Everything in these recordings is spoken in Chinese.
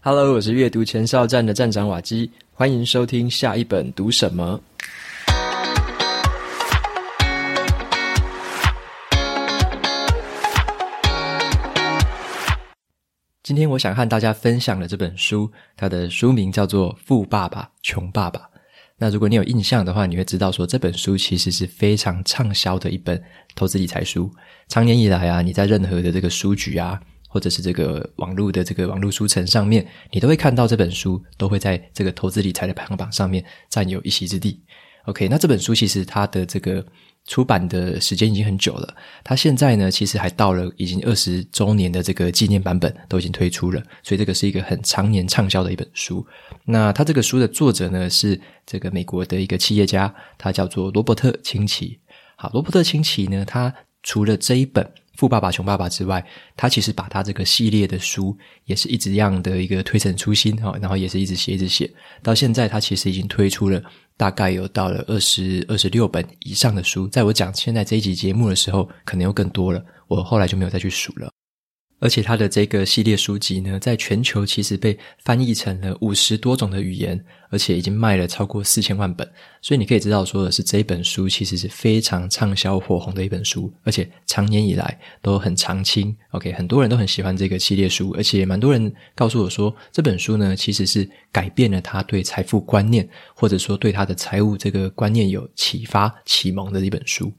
Hello，我是阅读前哨站的站长瓦基，欢迎收听下一本读什么。今天我想和大家分享的这本书，它的书名叫做《富爸爸穷爸爸》。那如果你有印象的话，你会知道说这本书其实是非常畅销的一本投资理财书。长年以来啊，你在任何的这个书局啊，或者是这个网络的这个网络书城上面，你都会看到这本书，都会在这个投资理财的排行榜上面占有一席之地。OK，那这本书其实它的这个。出版的时间已经很久了，它现在呢，其实还到了已经二十周年的这个纪念版本都已经推出了，所以这个是一个很常年畅销的一本书。那它这个书的作者呢，是这个美国的一个企业家，他叫做罗伯特清崎。好，罗伯特清崎呢，他除了这一本《富爸爸穷爸爸》之外，他其实把他这个系列的书也是一直样的一个推陈出新哈，然后也是一直写一直写，到现在他其实已经推出了。大概有到了二十二十六本以上的书，在我讲现在这一集节目的时候，可能又更多了。我后来就没有再去数了。而且他的这个系列书籍呢，在全球其实被翻译成了五十多种的语言，而且已经卖了超过四千万本。所以你可以知道，说的是这一本书其实是非常畅销火红的一本书，而且长年以来都很常青。OK，很多人都很喜欢这个系列书，而且蛮多人告诉我说，这本书呢其实是改变了他对财富观念，或者说对他的财务这个观念有启发、启蒙的一本书。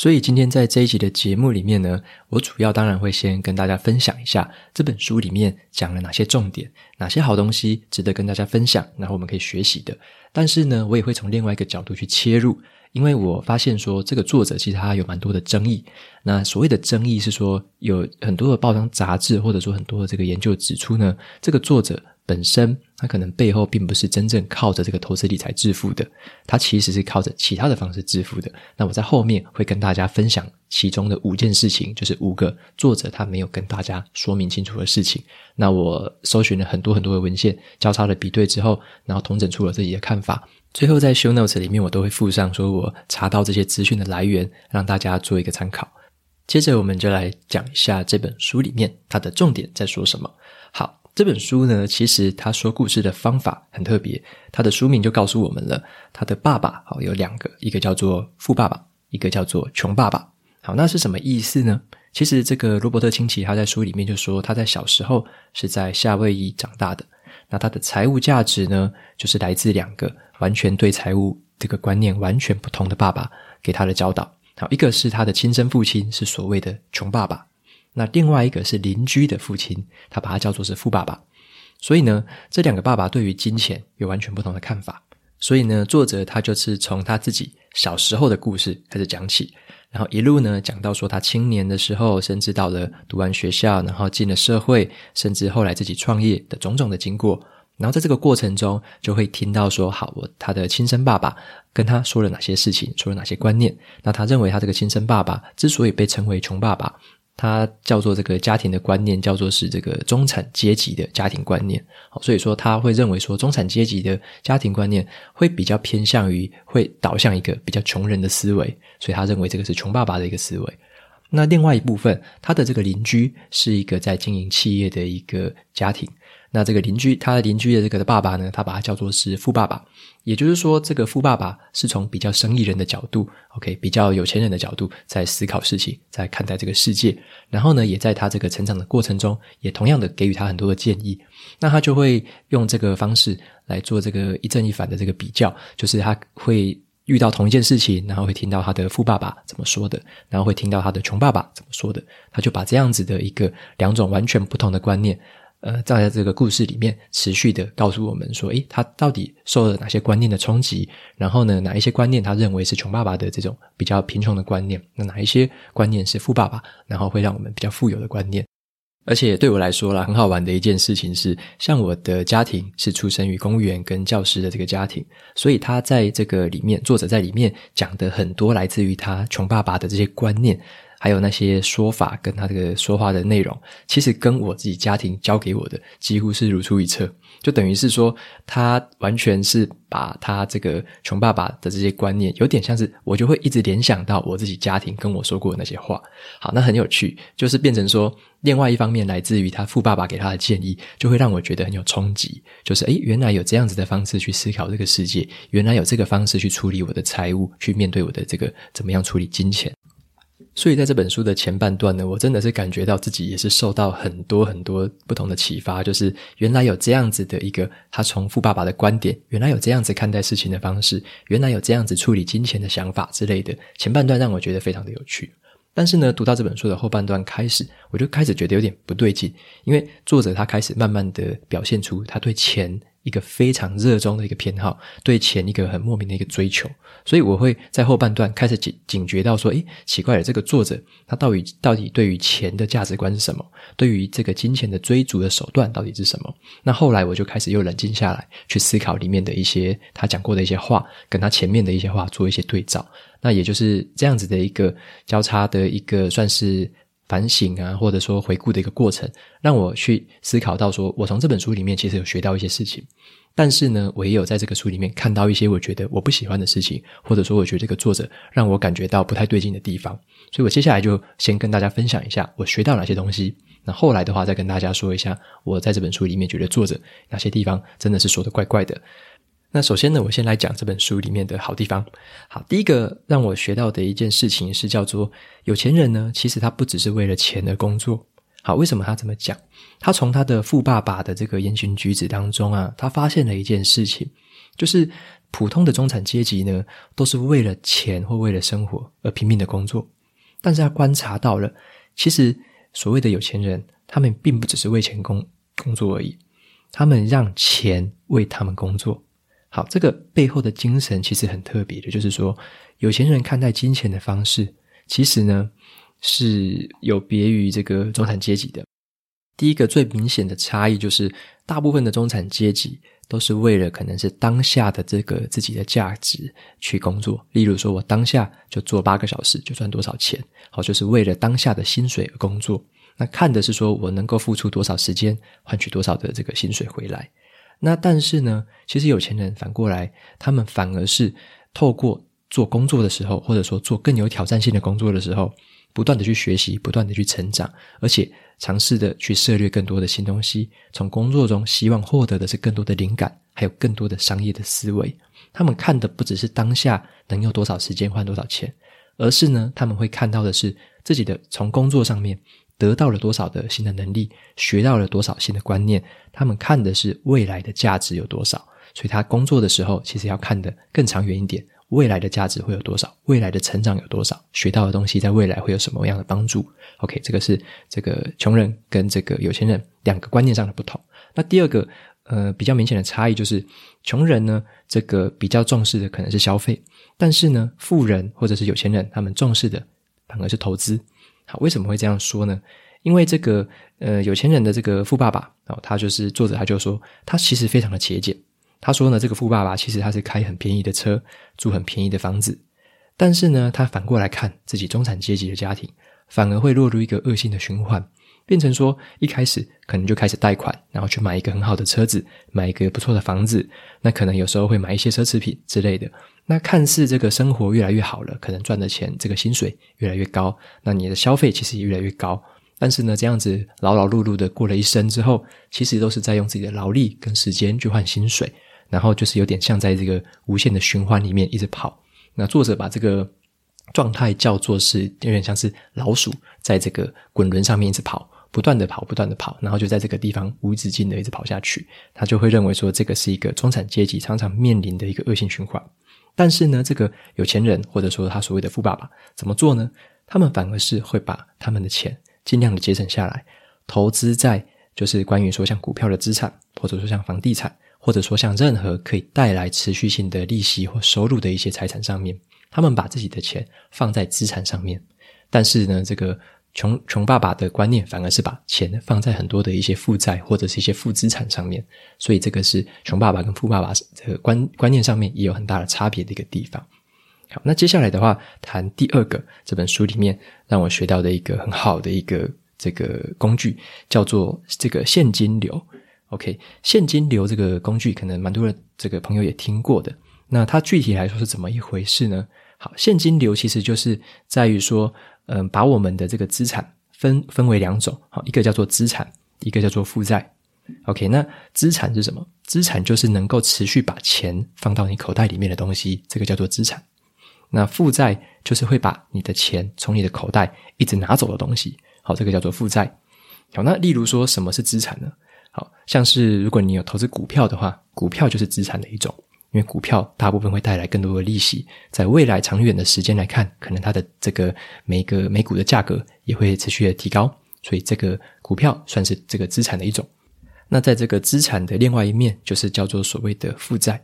所以今天在这一集的节目里面呢，我主要当然会先跟大家分享一下这本书里面讲了哪些重点，哪些好东西值得跟大家分享，然后我们可以学习的。但是呢，我也会从另外一个角度去切入，因为我发现说这个作者其实他有蛮多的争议。那所谓的争议是说，有很多的报章杂志或者说很多的这个研究指出呢，这个作者。本身，他可能背后并不是真正靠着这个投资理财致富的，他其实是靠着其他的方式致富的。那我在后面会跟大家分享其中的五件事情，就是五个作者他没有跟大家说明清楚的事情。那我搜寻了很多很多的文献，交叉的比对之后，然后统整出了自己的看法。最后在 show notes 里面，我都会附上说我查到这些资讯的来源，让大家做一个参考。接着，我们就来讲一下这本书里面它的重点在说什么。这本书呢，其实他说故事的方法很特别。他的书名就告诉我们了，他的爸爸好有两个，一个叫做富爸爸，一个叫做穷爸爸。好，那是什么意思呢？其实这个罗伯特清崎他在书里面就说，他在小时候是在夏威夷长大的。那他的财务价值呢，就是来自两个完全对财务这个观念完全不同的爸爸给他的教导。好，一个是他的亲生父亲，是所谓的穷爸爸。那另外一个是邻居的父亲，他把他叫做是富爸爸。所以呢，这两个爸爸对于金钱有完全不同的看法。所以呢，作者他就是从他自己小时候的故事开始讲起，然后一路呢讲到说他青年的时候，甚至到了读完学校，然后进了社会，甚至后来自己创业的种种的经过。然后在这个过程中，就会听到说，好，我他的亲生爸爸跟他说了哪些事情，说了哪些观念。那他认为他这个亲生爸爸之所以被称为穷爸爸。他叫做这个家庭的观念，叫做是这个中产阶级的家庭观念。好，所以说他会认为说中产阶级的家庭观念会比较偏向于会导向一个比较穷人的思维，所以他认为这个是穷爸爸的一个思维。那另外一部分，他的这个邻居是一个在经营企业的一个家庭。那这个邻居，他的邻居的这个的爸爸呢，他把他叫做是富爸爸，也就是说，这个富爸爸是从比较生意人的角度，OK，比较有钱人的角度在思考事情，在看待这个世界。然后呢，也在他这个成长的过程中，也同样的给予他很多的建议。那他就会用这个方式来做这个一正一反的这个比较，就是他会遇到同一件事情，然后会听到他的富爸爸怎么说的，然后会听到他的穷爸爸怎么说的，他就把这样子的一个两种完全不同的观念。呃，在这个故事里面，持续的告诉我们说，诶，他到底受了哪些观念的冲击？然后呢，哪一些观念他认为是穷爸爸的这种比较贫穷的观念？那哪一些观念是富爸爸，然后会让我们比较富有的观念？而且对我来说啦，很好玩的一件事情是，像我的家庭是出生于公务员跟教师的这个家庭，所以他在这个里面，作者在里面讲的很多来自于他穷爸爸的这些观念。还有那些说法跟他这个说话的内容，其实跟我自己家庭教给我的几乎是如出一辙。就等于是说，他完全是把他这个穷爸爸的这些观念，有点像是我就会一直联想到我自己家庭跟我说过的那些话。好，那很有趣，就是变成说，另外一方面来自于他富爸爸给他的建议，就会让我觉得很有冲击。就是诶，原来有这样子的方式去思考这个世界，原来有这个方式去处理我的财务，去面对我的这个怎么样处理金钱。所以在这本书的前半段呢，我真的是感觉到自己也是受到很多很多不同的启发，就是原来有这样子的一个他从富爸爸的观点，原来有这样子看待事情的方式，原来有这样子处理金钱的想法之类的。前半段让我觉得非常的有趣，但是呢，读到这本书的后半段开始，我就开始觉得有点不对劲，因为作者他开始慢慢的表现出他对钱。一个非常热衷的一个偏好，对钱一个很莫名的一个追求，所以我会在后半段开始警警觉到说，诶，奇怪了，这个作者他到底到底对于钱的价值观是什么？对于这个金钱的追逐的手段到底是什么？那后来我就开始又冷静下来，去思考里面的一些他讲过的一些话，跟他前面的一些话做一些对照。那也就是这样子的一个交叉的一个算是。反省啊，或者说回顾的一个过程，让我去思考到说，我从这本书里面其实有学到一些事情，但是呢，我也有在这个书里面看到一些我觉得我不喜欢的事情，或者说我觉得这个作者让我感觉到不太对劲的地方，所以我接下来就先跟大家分享一下我学到哪些东西，那后来的话再跟大家说一下我在这本书里面觉得作者哪些地方真的是说的怪怪的。那首先呢，我先来讲这本书里面的好地方。好，第一个让我学到的一件事情是叫做有钱人呢，其实他不只是为了钱而工作。好，为什么他这么讲？他从他的富爸爸的这个言行举止当中啊，他发现了一件事情，就是普通的中产阶级呢，都是为了钱或为了生活而拼命的工作。但是他观察到了，其实所谓的有钱人，他们并不只是为钱工工作而已，他们让钱为他们工作。好，这个背后的精神其实很特别的，就是说，有钱人看待金钱的方式，其实呢是有别于这个中产阶级的。第一个最明显的差异就是，大部分的中产阶级都是为了可能是当下的这个自己的价值去工作。例如说，我当下就做八个小时就赚多少钱，好，就是为了当下的薪水而工作。那看的是说我能够付出多少时间，换取多少的这个薪水回来。那但是呢，其实有钱人反过来，他们反而是透过做工作的时候，或者说做更有挑战性的工作的时候，不断的去学习，不断的去成长，而且尝试的去涉猎更多的新东西。从工作中希望获得的是更多的灵感，还有更多的商业的思维。他们看的不只是当下能用多少时间换多少钱，而是呢，他们会看到的是自己的从工作上面。得到了多少的新的能力，学到了多少新的观念，他们看的是未来的价值有多少，所以他工作的时候其实要看得更长远一点，未来的价值会有多少，未来的成长有多少，学到的东西在未来会有什么样的帮助？OK，这个是这个穷人跟这个有钱人两个观念上的不同。那第二个呃比较明显的差异就是，穷人呢这个比较重视的可能是消费，但是呢富人或者是有钱人他们重视的反而是投资。好，为什么会这样说呢？因为这个呃，有钱人的这个富爸爸哦，他就是作者，他就说他其实非常的节俭。他说呢，这个富爸爸其实他是开很便宜的车，住很便宜的房子，但是呢，他反过来看自己中产阶级的家庭，反而会落入一个恶性的循环。变成说，一开始可能就开始贷款，然后去买一个很好的车子，买一个不错的房子。那可能有时候会买一些奢侈品之类的。那看似这个生活越来越好了，可能赚的钱这个薪水越来越高，那你的消费其实也越来越高。但是呢，这样子劳劳碌碌的过了一生之后，其实都是在用自己的劳力跟时间去换薪水，然后就是有点像在这个无限的循环里面一直跑。那作者把这个状态叫做是有点像是老鼠在这个滚轮上面一直跑。不断的跑，不断的跑，然后就在这个地方无止境的一直跑下去，他就会认为说这个是一个中产阶级常常面临的一个恶性循环。但是呢，这个有钱人或者说他所谓的富爸爸怎么做呢？他们反而是会把他们的钱尽量的节省下来，投资在就是关于说像股票的资产，或者说像房地产，或者说像任何可以带来持续性的利息或收入的一些财产上面。他们把自己的钱放在资产上面，但是呢，这个。穷穷爸爸的观念反而是把钱放在很多的一些负债或者是一些负资产上面，所以这个是穷爸爸跟富爸爸这个观观念上面也有很大的差别的一个地方。好，那接下来的话，谈第二个这本书里面让我学到的一个很好的一个这个工具，叫做这个现金流。OK，现金流这个工具可能蛮多人这个朋友也听过的。那它具体来说是怎么一回事呢？好，现金流其实就是在于说，嗯、把我们的这个资产分分为两种，好，一个叫做资产，一个叫做负债。OK，那资产是什么？资产就是能够持续把钱放到你口袋里面的东西，这个叫做资产。那负债就是会把你的钱从你的口袋一直拿走的东西，好，这个叫做负债。好，那例如说什么是资产呢？好，像是如果你有投资股票的话，股票就是资产的一种，因为股票大部分会带来更多的利息，在未来长远的时间来看，可能它的这个每个每股的价格也会持续的提高，所以这个股票算是这个资产的一种。那在这个资产的另外一面，就是叫做所谓的负债。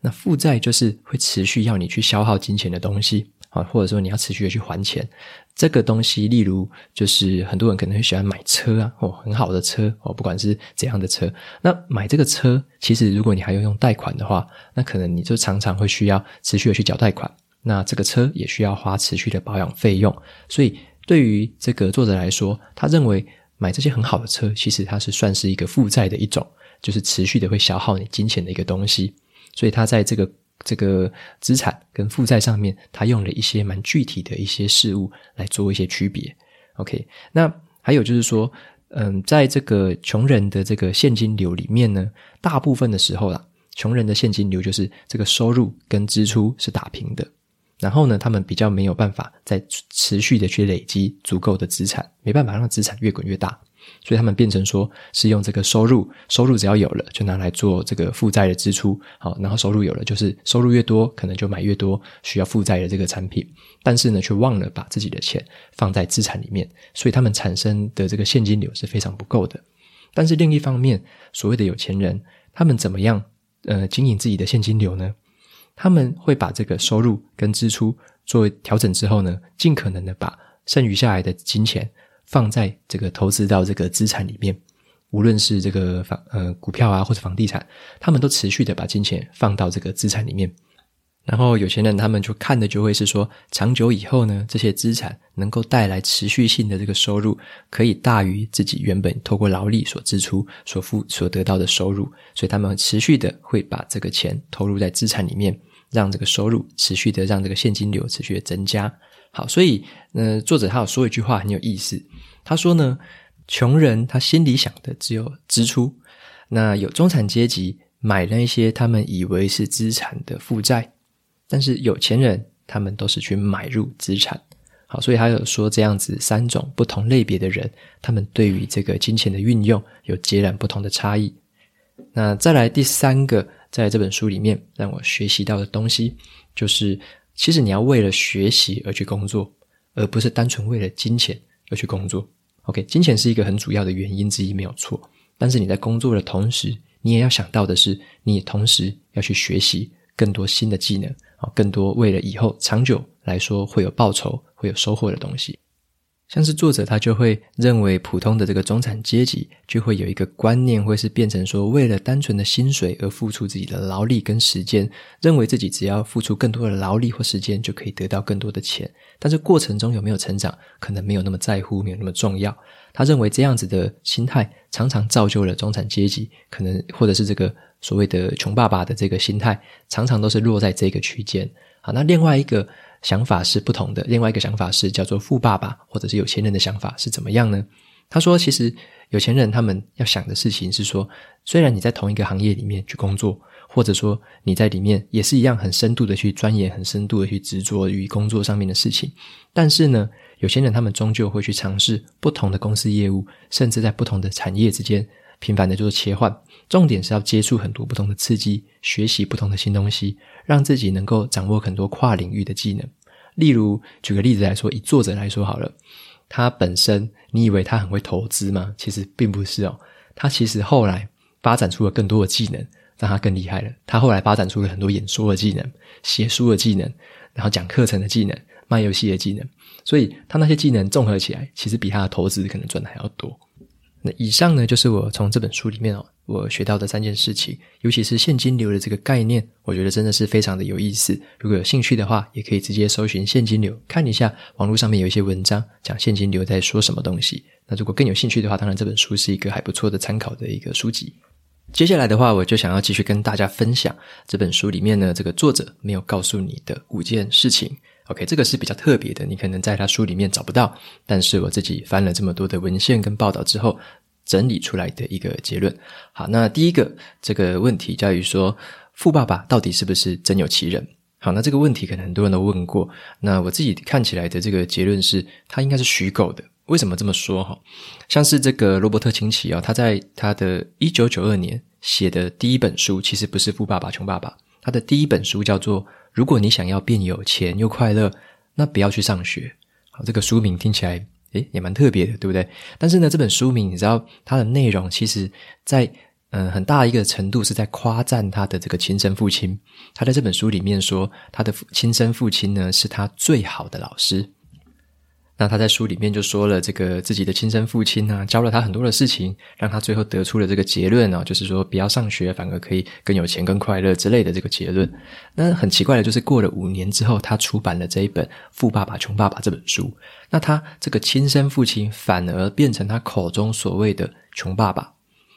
那负债就是会持续要你去消耗金钱的东西啊，或者说你要持续的去还钱。这个东西，例如就是很多人可能会喜欢买车啊，哦，很好的车哦，不管是怎样的车。那买这个车，其实如果你还要用贷款的话，那可能你就常常会需要持续的去缴贷款。那这个车也需要花持续的保养费用。所以对于这个作者来说，他认为。买这些很好的车，其实它是算是一个负债的一种，就是持续的会消耗你金钱的一个东西。所以他在这个这个资产跟负债上面，他用了一些蛮具体的一些事物来做一些区别。OK，那还有就是说，嗯，在这个穷人的这个现金流里面呢，大部分的时候啦，穷人的现金流就是这个收入跟支出是打平的。然后呢，他们比较没有办法再持续的去累积足够的资产，没办法让资产越滚越大，所以他们变成说是用这个收入，收入只要有了就拿来做这个负债的支出，好，然后收入有了就是收入越多，可能就买越多需要负债的这个产品，但是呢，却忘了把自己的钱放在资产里面，所以他们产生的这个现金流是非常不够的。但是另一方面，所谓的有钱人，他们怎么样呃经营自己的现金流呢？他们会把这个收入跟支出做调整之后呢，尽可能的把剩余下来的金钱放在这个投资到这个资产里面，无论是这个房呃股票啊或者房地产，他们都持续的把金钱放到这个资产里面。然后有钱人他们就看的就会是说，长久以后呢，这些资产能够带来持续性的这个收入，可以大于自己原本透过劳力所支出所付所得到的收入，所以他们持续的会把这个钱投入在资产里面。让这个收入持续的让这个现金流持续的增加。好，所以呃，作者他有说一句话很有意思。他说呢，穷人他心里想的只有支出，那有中产阶级买了一些他们以为是资产的负债，但是有钱人他们都是去买入资产。好，所以他有说这样子三种不同类别的人，他们对于这个金钱的运用有截然不同的差异。那再来第三个。在这本书里面，让我学习到的东西，就是其实你要为了学习而去工作，而不是单纯为了金钱而去工作。OK，金钱是一个很主要的原因之一，没有错。但是你在工作的同时，你也要想到的是，你同时要去学习更多新的技能，啊，更多为了以后长久来说会有报酬、会有收获的东西。像是作者他就会认为，普通的这个中产阶级就会有一个观念，会是变成说，为了单纯的薪水而付出自己的劳力跟时间，认为自己只要付出更多的劳力或时间就可以得到更多的钱。但是过程中有没有成长，可能没有那么在乎，没有那么重要。他认为这样子的心态常常造就了中产阶级，可能或者是这个所谓的穷爸爸的这个心态，常常都是落在这个区间。好，那另外一个。想法是不同的。另外一个想法是叫做富爸爸，或者是有钱人的想法是怎么样呢？他说，其实有钱人他们要想的事情是说，虽然你在同一个行业里面去工作，或者说你在里面也是一样很深度的去钻研，很深度的去执着于工作上面的事情，但是呢，有钱人他们终究会去尝试不同的公司业务，甚至在不同的产业之间频繁的做切换。重点是要接触很多不同的刺激，学习不同的新东西。让自己能够掌握很多跨领域的技能，例如举个例子来说，以作者来说好了，他本身你以为他很会投资吗？其实并不是哦，他其实后来发展出了更多的技能，让他更厉害了。他后来发展出了很多演说的技能、写书的技能，然后讲课程的技能、卖游戏的技能，所以他那些技能综合起来，其实比他的投资可能赚的还要多。那以上呢，就是我从这本书里面哦，我学到的三件事情，尤其是现金流的这个概念，我觉得真的是非常的有意思。如果有兴趣的话，也可以直接搜寻现金流，看一下网络上面有一些文章讲现金流在说什么东西。那如果更有兴趣的话，当然这本书是一个还不错的参考的一个书籍。接下来的话，我就想要继续跟大家分享这本书里面呢，这个作者没有告诉你的五件事情。OK，这个是比较特别的，你可能在他书里面找不到，但是我自己翻了这么多的文献跟报道之后，整理出来的一个结论。好，那第一个这个问题在于说，富爸爸到底是不是真有其人？好，那这个问题可能很多人都问过，那我自己看起来的这个结论是，他应该是虚构的。为什么这么说？哈，像是这个罗伯特清崎啊，他在他的一九九二年写的第一本书，其实不是《富爸爸穷爸爸》，他的第一本书叫做。如果你想要变有钱又快乐，那不要去上学。好，这个书名听起来诶也蛮特别的，对不对？但是呢，这本书名你知道它的内容，其实在嗯、很大一个程度是在夸赞他的这个亲生父亲。他在这本书里面说，他的亲生父亲呢是他最好的老师。那他在书里面就说了，这个自己的亲生父亲啊，教了他很多的事情，让他最后得出了这个结论啊，就是说不要上学，反而可以更有钱、更快乐之类的这个结论。那很奇怪的就是，过了五年之后，他出版了这一本《富爸爸穷爸爸》这本书，那他这个亲生父亲反而变成他口中所谓的穷爸爸。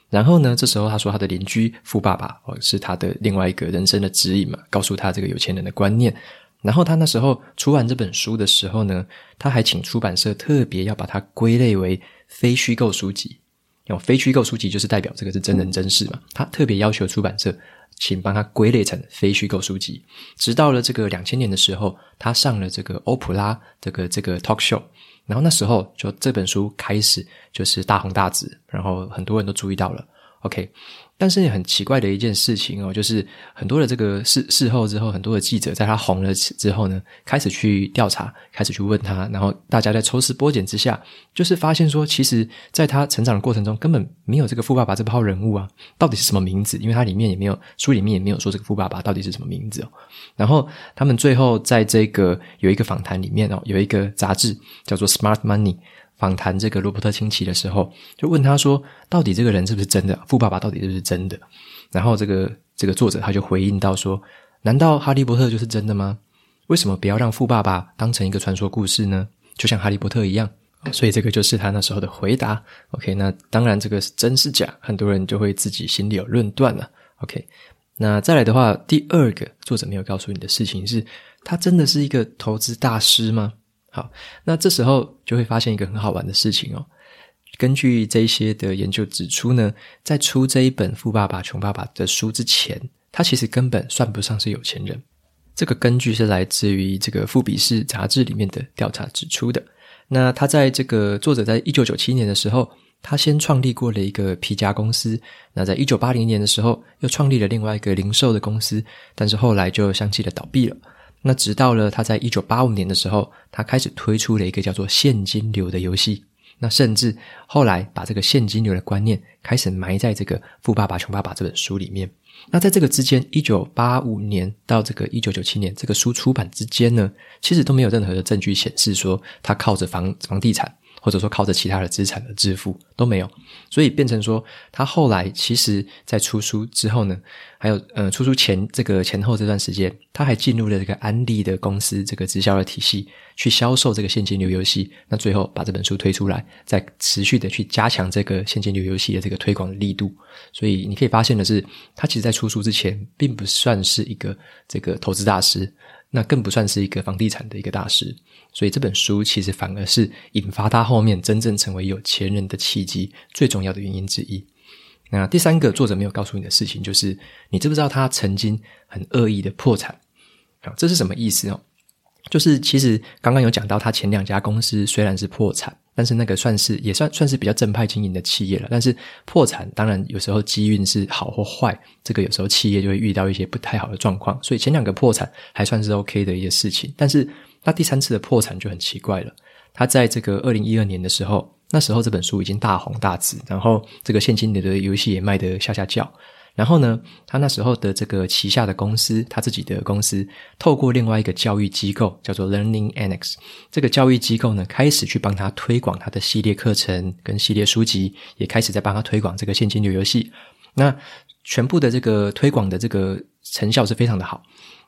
然后呢，这时候他说他的邻居富爸爸哦，是他的另外一个人生的指引嘛，告诉他这个有钱人的观念。然后他那时候出完这本书的时候呢，他还请出版社特别要把它归类为非虚构书籍。用非虚构书籍就是代表这个是真人真事嘛。他特别要求出版社，请帮他归类成非虚构书籍。直到了这个两千年的时候，他上了这个欧普拉这个这个 talk show，然后那时候就这本书开始就是大红大紫，然后很多人都注意到了。OK。但是很奇怪的一件事情哦，就是很多的这个事事后之后，很多的记者在他红了之后呢，开始去调查，开始去问他，然后大家在抽丝剥茧之下，就是发现说，其实在他成长的过程中，根本没有这个富爸爸这号人物啊，到底是什么名字？因为他里面也没有书里面也没有说这个富爸爸到底是什么名字哦。然后他们最后在这个有一个访谈里面哦，有一个杂志叫做《Smart Money》。访谈这个罗伯特清崎的时候，就问他说：“到底这个人是不是真的？富爸爸到底是不是真的？”然后这个这个作者他就回应到说：“难道哈利波特就是真的吗？为什么不要让富爸爸当成一个传说故事呢？就像哈利波特一样。”所以这个就是他那时候的回答。OK，那当然这个是真是假，很多人就会自己心里有论断了。OK，那再来的话，第二个作者没有告诉你的事情是，他真的是一个投资大师吗？好，那这时候就会发现一个很好玩的事情哦。根据这些的研究指出呢，在出这一本《富爸爸穷爸爸》的书之前，他其实根本算不上是有钱人。这个根据是来自于这个《富比士》杂志里面的调查指出的。那他在这个作者在一九九七年的时候，他先创立过了一个皮夹公司。那在一九八零年的时候，又创立了另外一个零售的公司，但是后来就相继的倒闭了。那直到了他在一九八五年的时候，他开始推出了一个叫做现金流的游戏。那甚至后来把这个现金流的观念开始埋在这个《富爸爸穷爸爸》这本书里面。那在这个之间，一九八五年到这个一九九七年这个书出版之间呢，其实都没有任何的证据显示说他靠着房房地产。或者说靠着其他的资产的支付都没有，所以变成说他后来其实，在出书之后呢，还有呃出书前这个前后这段时间，他还进入了这个安利的公司这个直销的体系，去销售这个现金流游戏。那最后把这本书推出来，再持续的去加强这个现金流游戏的这个推广的力度。所以你可以发现的是，他其实在出书之前，并不算是一个这个投资大师。那更不算是一个房地产的一个大师，所以这本书其实反而是引发他后面真正成为有钱人的契机最重要的原因之一。那第三个作者没有告诉你的事情，就是你知不知道他曾经很恶意的破产？啊，这是什么意思哦？就是其实刚刚有讲到，他前两家公司虽然是破产。但是那个算是也算算是比较正派经营的企业了。但是破产当然有时候机运是好或坏，这个有时候企业就会遇到一些不太好的状况。所以前两个破产还算是 OK 的一些事情。但是那第三次的破产就很奇怪了。他在这个二零一二年的时候，那时候这本书已经大红大紫，然后这个现金流的游戏也卖得下下叫。然后呢，他那时候的这个旗下的公司，他自己的公司，透过另外一个教育机构叫做 Learning Annex，这个教育机构呢，开始去帮他推广他的系列课程跟系列书籍，也开始在帮他推广这个现金流游戏。那全部的这个推广的这个成效是非常的好，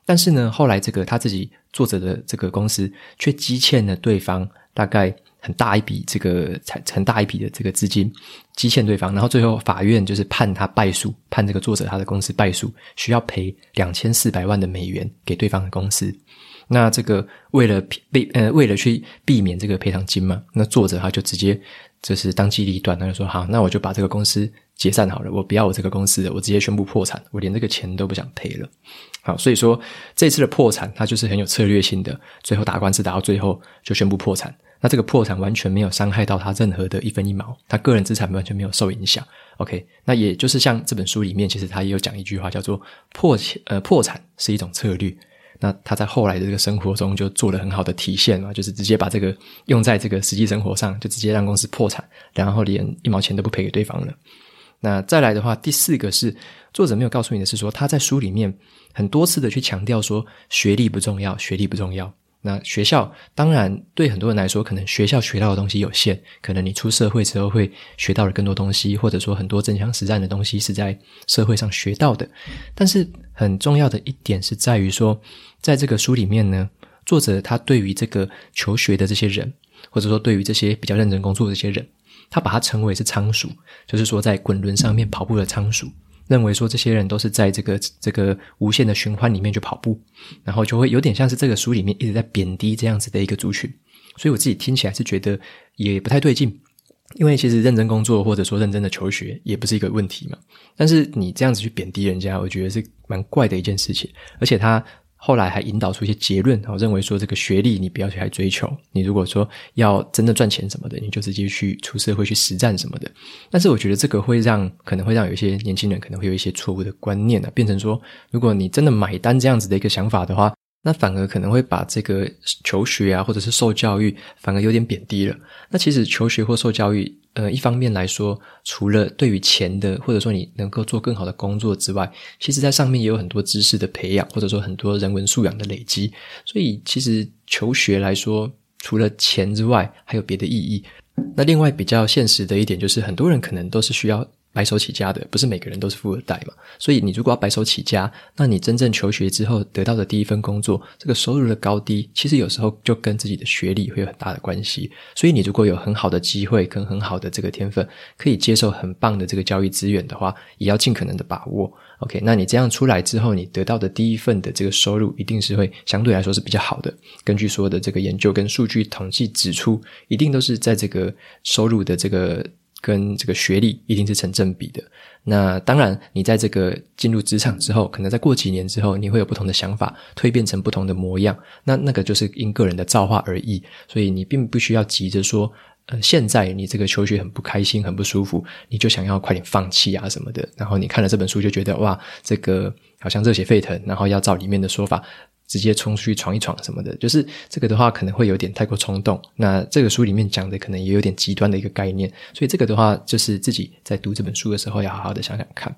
但是呢，后来这个他自己作者的这个公司却积欠了对方大概。很大一笔这个很大一笔的这个资金积欠对方，然后最后法院就是判他败诉，判这个作者他的公司败诉，需要赔两千四百万的美元给对方的公司。那这个为了避呃为了去避免这个赔偿金嘛，那作者他就直接就是当机立断，他就说好，那我就把这个公司解散好了，我不要我这个公司了，我直接宣布破产，我连这个钱都不想赔了。好，所以说这次的破产，他就是很有策略性的，最后打官司打到最后就宣布破产。那这个破产完全没有伤害到他任何的一分一毛，他个人资产完全没有受影响。OK，那也就是像这本书里面，其实他也有讲一句话，叫做“破呃破产是一种策略”。那他在后来的这个生活中就做了很好的体现嘛，就是直接把这个用在这个实际生活上，就直接让公司破产，然后连一毛钱都不赔给对方了。那再来的话，第四个是作者没有告诉你的是说，他在书里面很多次的去强调说，学历不重要，学历不重要。那学校当然对很多人来说，可能学校学到的东西有限，可能你出社会之后会学到了更多东西，或者说很多真枪实战的东西是在社会上学到的。但是很重要的一点是在于说，在这个书里面呢，作者他对于这个求学的这些人，或者说对于这些比较认真工作的这些人，他把它称为是仓鼠，就是说在滚轮上面跑步的仓鼠。认为说这些人都是在这个这个无限的循环里面去跑步，然后就会有点像是这个书里面一直在贬低这样子的一个族群，所以我自己听起来是觉得也不太对劲，因为其实认真工作或者说认真的求学也不是一个问题嘛，但是你这样子去贬低人家，我觉得是蛮怪的一件事情，而且他。后来还引导出一些结论，我认为说这个学历你不要去来追求，你如果说要真的赚钱什么的，你就直接去出社会去实战什么的。但是我觉得这个会让可能会让有一些年轻人可能会有一些错误的观念啊，变成说如果你真的买单这样子的一个想法的话，那反而可能会把这个求学啊或者是受教育反而有点贬低了。那其实求学或受教育。呃，一方面来说，除了对于钱的，或者说你能够做更好的工作之外，其实在上面也有很多知识的培养，或者说很多人文素养的累积。所以，其实求学来说，除了钱之外，还有别的意义。那另外比较现实的一点就是，很多人可能都是需要。白手起家的，不是每个人都是富二代嘛，所以你如果要白手起家，那你真正求学之后得到的第一份工作，这个收入的高低，其实有时候就跟自己的学历会有很大的关系。所以你如果有很好的机会跟很好的这个天分，可以接受很棒的这个教育资源的话，也要尽可能的把握。OK，那你这样出来之后，你得到的第一份的这个收入，一定是会相对来说是比较好的。根据所有的这个研究跟数据统计指出，一定都是在这个收入的这个。跟这个学历一定是成正比的。那当然，你在这个进入职场之后，可能再过几年之后，你会有不同的想法，蜕变成不同的模样。那那个就是因个人的造化而异。所以你并不需要急着说，呃，现在你这个求学很不开心、很不舒服，你就想要快点放弃啊什么的。然后你看了这本书，就觉得哇，这个好像热血沸腾，然后要照里面的说法。直接冲出去闯一闯什么的，就是这个的话可能会有点太过冲动。那这个书里面讲的可能也有点极端的一个概念，所以这个的话就是自己在读这本书的时候要好好的想想看。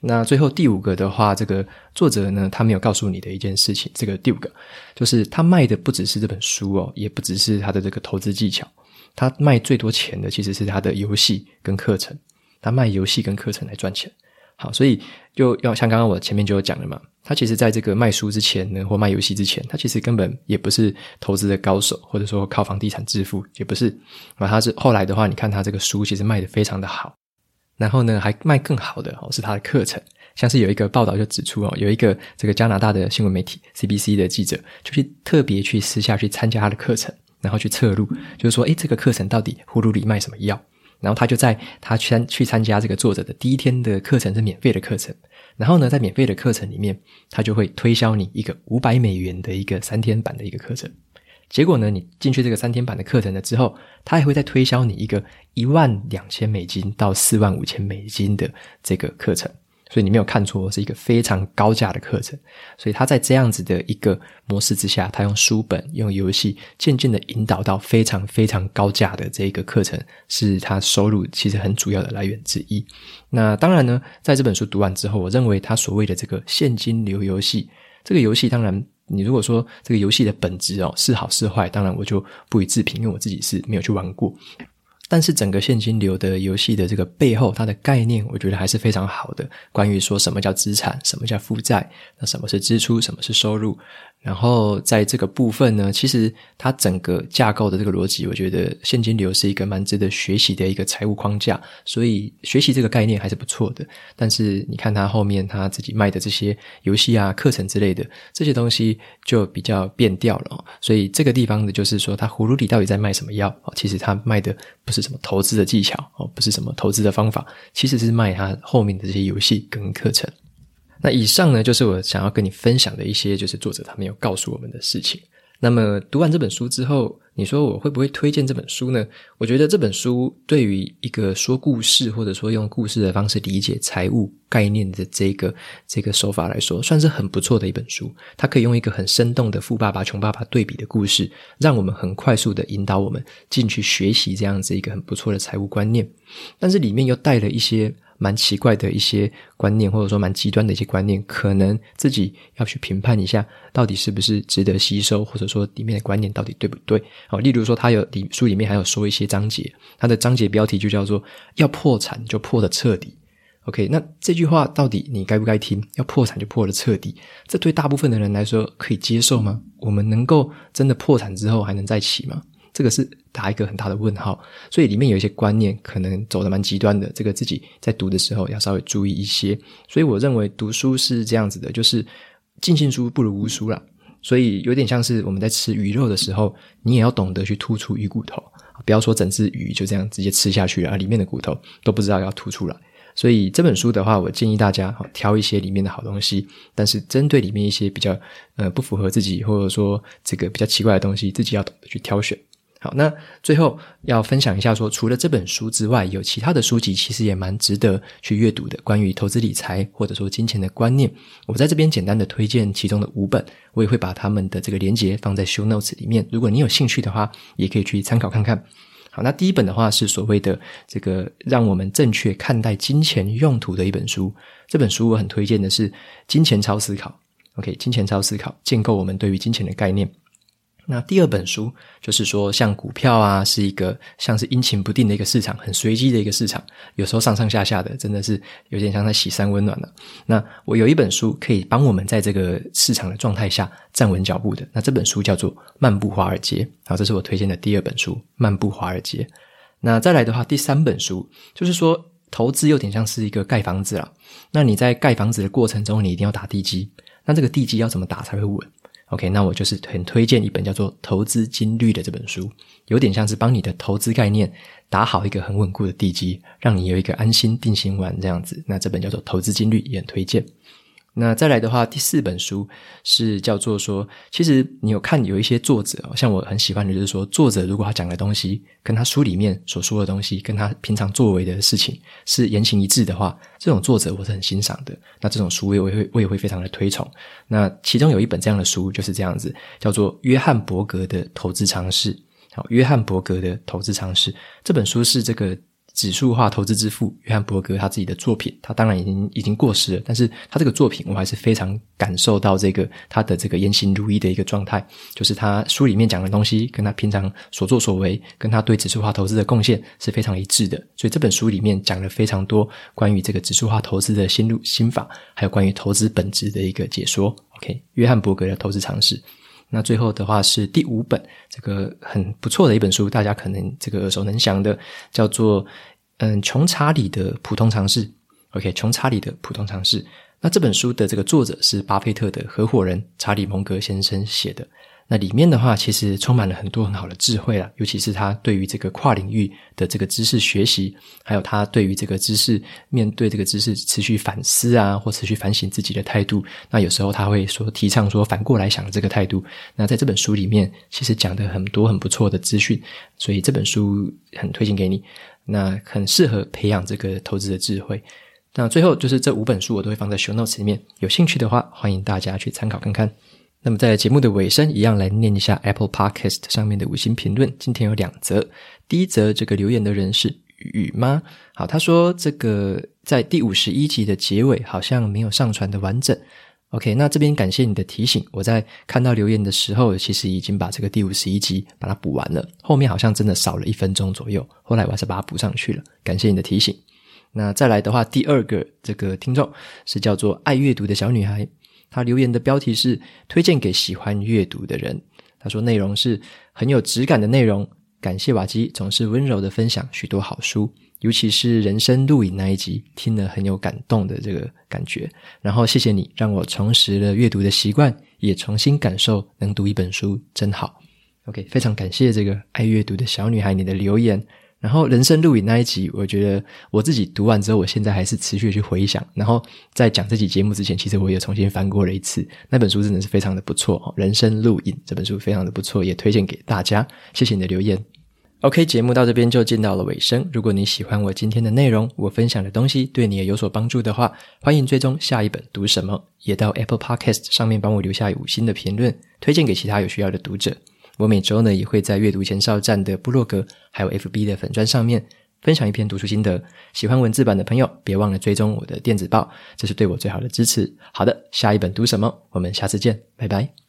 那最后第五个的话，这个作者呢，他没有告诉你的一件事情，这个第五个就是他卖的不只是这本书哦，也不只是他的这个投资技巧，他卖最多钱的其实是他的游戏跟课程，他卖游戏跟课程来赚钱。好，所以就要像刚刚我前面就有讲了嘛，他其实在这个卖书之前呢，或卖游戏之前，他其实根本也不是投资的高手，或者说靠房地产致富，也不是。啊，他是后来的话，你看他这个书其实卖得非常的好，然后呢，还卖更好的哦，是他的课程。像是有一个报道就指出哦，有一个这个加拿大的新闻媒体 CBC 的记者，就去特别去私下去参加他的课程，然后去测录，就是说，诶，这个课程到底葫芦里卖什么药？然后他就在他去参去参加这个作者的第一天的课程是免费的课程，然后呢，在免费的课程里面，他就会推销你一个五百美元的一个三天版的一个课程。结果呢，你进去这个三天版的课程了之后，他还会再推销你一个一万两千美金到四万五千美金的这个课程。所以你没有看错，是一个非常高价的课程。所以他在这样子的一个模式之下，他用书本、用游戏，渐渐的引导到非常非常高价的这一个课程，是他收入其实很主要的来源之一。那当然呢，在这本书读完之后，我认为他所谓的这个现金流游戏，这个游戏当然，你如果说这个游戏的本质哦是好是坏，当然我就不予置评，因为我自己是没有去玩过。但是整个现金流的游戏的这个背后，它的概念，我觉得还是非常好的。关于说什么叫资产，什么叫负债，那什么是支出，什么是收入。然后在这个部分呢，其实它整个架构的这个逻辑，我觉得现金流是一个蛮值得学习的一个财务框架，所以学习这个概念还是不错的。但是你看它后面他自己卖的这些游戏啊、课程之类的这些东西，就比较变调了。所以这个地方的就是说，他葫芦里到底在卖什么药？其实他卖的不是什么投资的技巧哦，不是什么投资的方法，其实是卖他后面的这些游戏跟课程。那以上呢，就是我想要跟你分享的一些，就是作者他没有告诉我们的事情。那么读完这本书之后，你说我会不会推荐这本书呢？我觉得这本书对于一个说故事，或者说用故事的方式理解财务概念的这个这个手法来说，算是很不错的一本书。它可以用一个很生动的富爸爸穷爸爸对比的故事，让我们很快速的引导我们进去学习这样子一个很不错的财务观念，但是里面又带了一些。蛮奇怪的一些观念，或者说蛮极端的一些观念，可能自己要去评判一下，到底是不是值得吸收，或者说里面的观念到底对不对？好，例如说，他有里书里面还有说一些章节，他的章节标题就叫做“要破产就破得彻底”。OK，那这句话到底你该不该听？要破产就破得彻底，这对大部分的人来说可以接受吗？我们能够真的破产之后还能再起吗？这个是打一个很大的问号，所以里面有一些观念可能走得蛮极端的，这个自己在读的时候要稍微注意一些。所以我认为读书是这样子的，就是尽信书不如无书啦。所以有点像是我们在吃鱼肉的时候，你也要懂得去吐出鱼骨头，不要说整只鱼就这样直接吃下去了，里面的骨头都不知道要吐出来。所以这本书的话，我建议大家挑一些里面的好东西，但是针对里面一些比较呃不符合自己或者说这个比较奇怪的东西，自己要懂得去挑选。好，那最后要分享一下说，除了这本书之外，有其他的书籍其实也蛮值得去阅读的，关于投资理财或者说金钱的观念。我在这边简单的推荐其中的五本，我也会把他们的这个连接放在 show notes 里面。如果你有兴趣的话，也可以去参考看看。好，那第一本的话是所谓的这个让我们正确看待金钱用途的一本书。这本书我很推荐的是《金钱超思考》。OK，《金钱超思考》建构我们对于金钱的概念。那第二本书就是说，像股票啊，是一个像是阴晴不定的一个市场，很随机的一个市场，有时候上上下下的，真的是有点像在洗三温暖了。那我有一本书可以帮我们在这个市场的状态下站稳脚步的，那这本书叫做《漫步华尔街》，好，这是我推荐的第二本书《漫步华尔街》。那再来的话，第三本书就是说，投资有点像是一个盖房子了。那你在盖房子的过程中，你一定要打地基，那这个地基要怎么打才会稳？OK，那我就是很推荐一本叫做《投资金律》的这本书，有点像是帮你的投资概念打好一个很稳固的地基，让你有一个安心定心丸这样子。那这本叫做《投资金律》，也很推荐。那再来的话，第四本书是叫做说，其实你有看有一些作者，像我很喜欢的就是说，作者如果他讲的东西跟他书里面所说的东西，跟他平常作为的事情是言行一致的话，这种作者我是很欣赏的。那这种书我也会我也会非常的推崇。那其中有一本这样的书就是这样子，叫做约翰伯格的投资常识。好，约翰伯格的投资常识这本书是这个。指数化投资之父约翰伯格他自己的作品，他当然已经已经过时了，但是他这个作品我还是非常感受到这个他的这个言行如一的一个状态，就是他书里面讲的东西跟他平常所作所为，跟他对指数化投资的贡献是非常一致的。所以这本书里面讲了非常多关于这个指数化投资的心路心法，还有关于投资本质的一个解说。OK，约翰伯格的投资常识。那最后的话是第五本，这个很不错的一本书，大家可能这个耳熟能详的，叫做嗯，穷查理的普通常识。OK，穷查理的普通常识。那这本书的这个作者是巴菲特的合伙人查理蒙格先生写的。那里面的话，其实充满了很多很好的智慧啦，尤其是他对于这个跨领域的这个知识学习，还有他对于这个知识面对这个知识持续反思啊，或持续反省自己的态度。那有时候他会说提倡说反过来想的这个态度。那在这本书里面，其实讲的很多很不错的资讯，所以这本书很推荐给你。那很适合培养这个投资的智慧。那最后就是这五本书，我都会放在 show notes 里面，有兴趣的话，欢迎大家去参考看看。那么在节目的尾声，一样来念一下 Apple Podcast 上面的五星评论。今天有两则，第一则这个留言的人是雨妈，好，他说这个在第五十一集的结尾好像没有上传的完整。OK，那这边感谢你的提醒，我在看到留言的时候，其实已经把这个第五十一集把它补完了，后面好像真的少了一分钟左右，后来我还是把它补上去了，感谢你的提醒。那再来的话，第二个这个听众是叫做爱阅读的小女孩，他留言的标题是推荐给喜欢阅读的人。他说内容是很有质感的内容，感谢瓦基总是温柔的分享许多好书，尤其是人生录影那一集，听了很有感动的这个感觉。然后谢谢你让我重拾了阅读的习惯，也重新感受能读一本书真好。OK，非常感谢这个爱阅读的小女孩你的留言。然后人生录影那一集，我觉得我自己读完之后，我现在还是持续去回想。然后在讲这期节目之前，其实我也重新翻过了一次。那本书真的是非常的不错，《人生录影》这本书非常的不错，也推荐给大家。谢谢你的留言。OK，节目到这边就进到了尾声。如果你喜欢我今天的内容，我分享的东西对你也有所帮助的话，欢迎追踪下一本读什么，也到 Apple Podcast 上面帮我留下五星的评论，推荐给其他有需要的读者。我每周呢也会在阅读前哨站的部落格，还有 FB 的粉砖上面分享一篇读书心得。喜欢文字版的朋友，别忘了追踪我的电子报，这是对我最好的支持。好的，下一本读什么？我们下次见，拜拜。